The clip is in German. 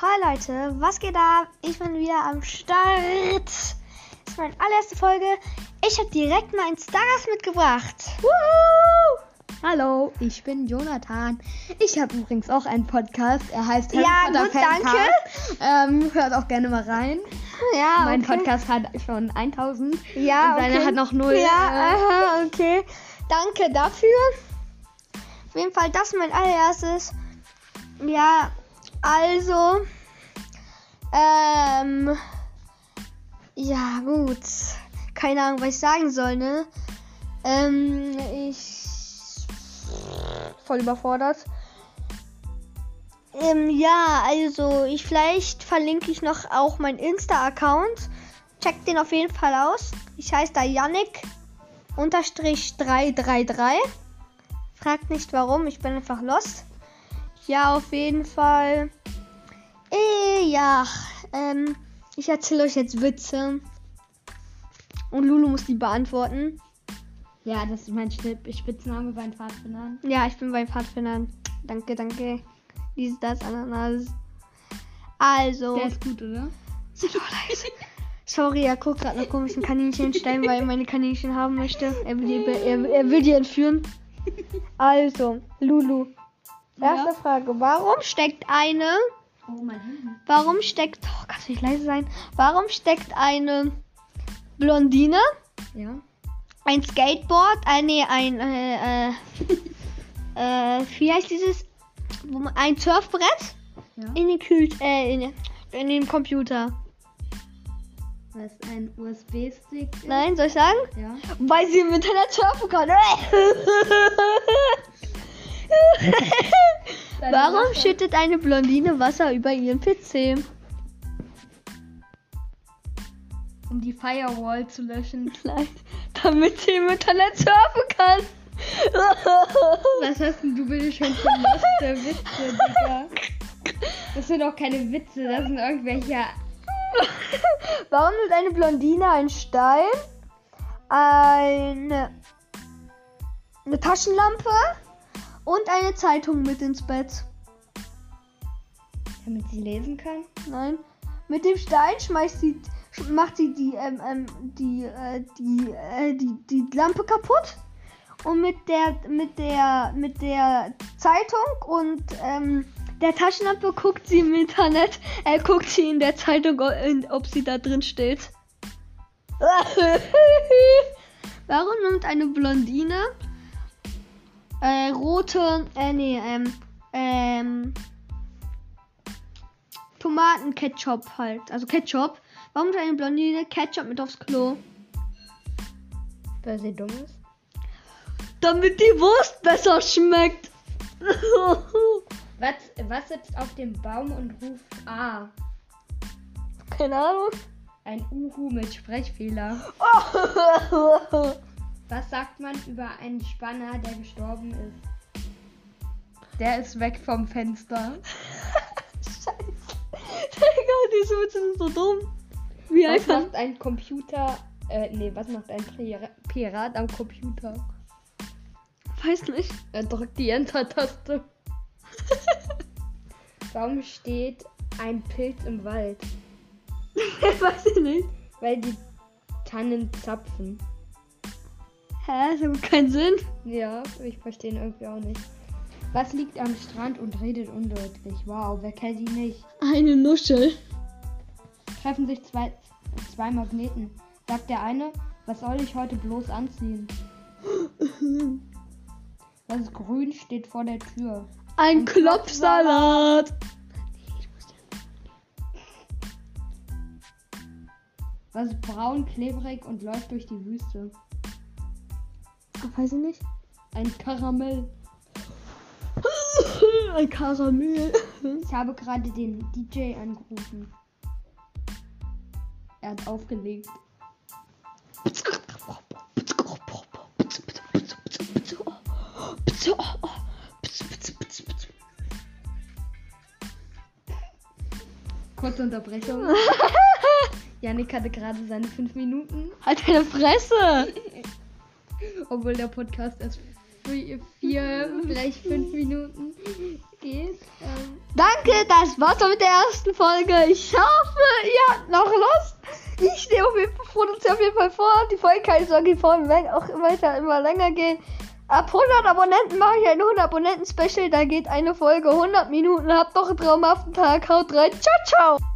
Hi Leute, was geht ab? Ich bin wieder am Start. Das ist meine allererste Folge. Ich habe direkt mal einen Stargast mitgebracht. Woohoo! Hallo, ich bin Jonathan. Ich habe übrigens auch einen Podcast. Er heißt Ja, Harry Potter gut, Fancast. Ähm, hört auch gerne mal rein. Ja, Mein okay. Podcast hat schon 1000. Ja, und seine okay. hat noch null. Ja, äh, aha, okay. Danke dafür. Auf jeden Fall das mein allererstes. Ja, also. Ähm. Ja, gut. Keine Ahnung, was ich sagen soll, ne? Ähm, ich. Voll überfordert. Ähm, ja, also ich vielleicht verlinke ich noch auch meinen Insta-Account. Checkt den auf jeden Fall aus. Ich heiße da Yannick unterstrich 333. Fragt nicht warum, ich bin einfach lost. Ja, auf jeden Fall. Äh, ja, ähm, ich erzähle euch jetzt Witze. Und Lulu muss die beantworten. ja, das ist mein Schnitt- Spitzname bei den Pfadfindern. Ja, ich bin bei Pfadfindern. Danke, danke. Dies, das, Ananas. Also. Der ist gut, oder? Sei doch leise. Sorry, er guckt gerade nach komischen Kaninchenstellen, weil er meine Kaninchen haben möchte. Er will die, er, er will die entführen. Also, Lulu. Erste Ja? Frage. Warum steckt eine. Oh, mein Handy. Warum steckt. Oh, kannst du nicht leise sein? Warum steckt eine Blondine, Ja. ein Skateboard, äh, nee, ein. Äh, äh, äh, wie heißt dieses? Ein Surfbrett Ja. in den Kühl. Äh, in, in den Computer. Was ein USB-Stick. Nein, soll ich sagen? Ja. Weil sie im Internet surfen kann. Warum schüttet eine Blondine Wasser über ihren PC? Um die Firewall zu löschen. Nein, damit sie im Internet surfen kann. Was hast denn du bitte schon für lustige Witze, Digga? Das sind doch keine Witze, das sind irgendwelche. Warum nimmt eine Blondine einen Stein, eine, eine Taschenlampe und eine Zeitung mit ins Bett? Damit sie lesen kann? Nein. Mit dem Stein schmeißt sie, macht sie die, ähm, ähm, die, äh, die, äh, die, die Lampe kaputt. Und mit der, mit der, mit der Zeitung und ähm, der Taschenlampe guckt sie im Internet, äh, guckt sie in der Zeitung, ob sie da drin steht. Warum nimmt eine Blondine äh, rote, äh, nee, ähm, ähm, Tomatenketchup halt. Also Ketchup. Warum tut eine Blondine Ketchup mit aufs Klo? Weil sie dumm ist. Damit die Wurst besser schmeckt. Was, was sitzt auf dem Baum und ruft A? Keine Ahnung. Ein Uhu mit Sprechfehler. Was sagt man über einen Spanner, der gestorben ist? Der ist weg vom Fenster. Scheiße. Digga, diese Witze sind so dumm. Wie Was einfach. macht ein Computer. Äh, nee, was macht ein Pira- Pirat am Computer? Weiß nicht. Er drückt die Enter-Taste. Warum steht ein Pilz im Wald? Weiß ich nicht. Weil die Tannen zapfen. Hä? Das hat keinen Sinn. Ja, ich verstehe ihn irgendwie auch nicht. Was liegt am Strand und redet undeutlich? Wow, wer kennt ihn nicht? Eine Nuschel. Treffen sich zwei, zwei Magneten. Sagt der eine, was soll ich heute bloß anziehen? Das Grün steht vor der Tür. Ein Ein Klopfsalat. Was ist braun, klebrig und läuft durch die Wüste? Weiß ich nicht. Ein Karamell. Ein Karamell. Ich habe gerade den DJ angerufen. Er hat aufgelegt. Kurze Unterbrechung. Janik hatte gerade seine fünf Minuten, Halt deine Fresse. obwohl der Podcast erst vier, vier vielleicht fünf Minuten geht. Ähm, Danke, das war's mit der ersten Folge. Ich hoffe, ihr habt noch Lust. Ich stehe auf jeden Fall, produziere auf jeden Fall vor. Die Folge kann ich vor auch weiter immer länger gehen. Ab 100 Abonnenten mache ich ein 100 Abonnenten Special. Da geht eine Folge 100 Minuten. Habt doch einen traumhaften Tag. Haut rein. Ciao, ciao.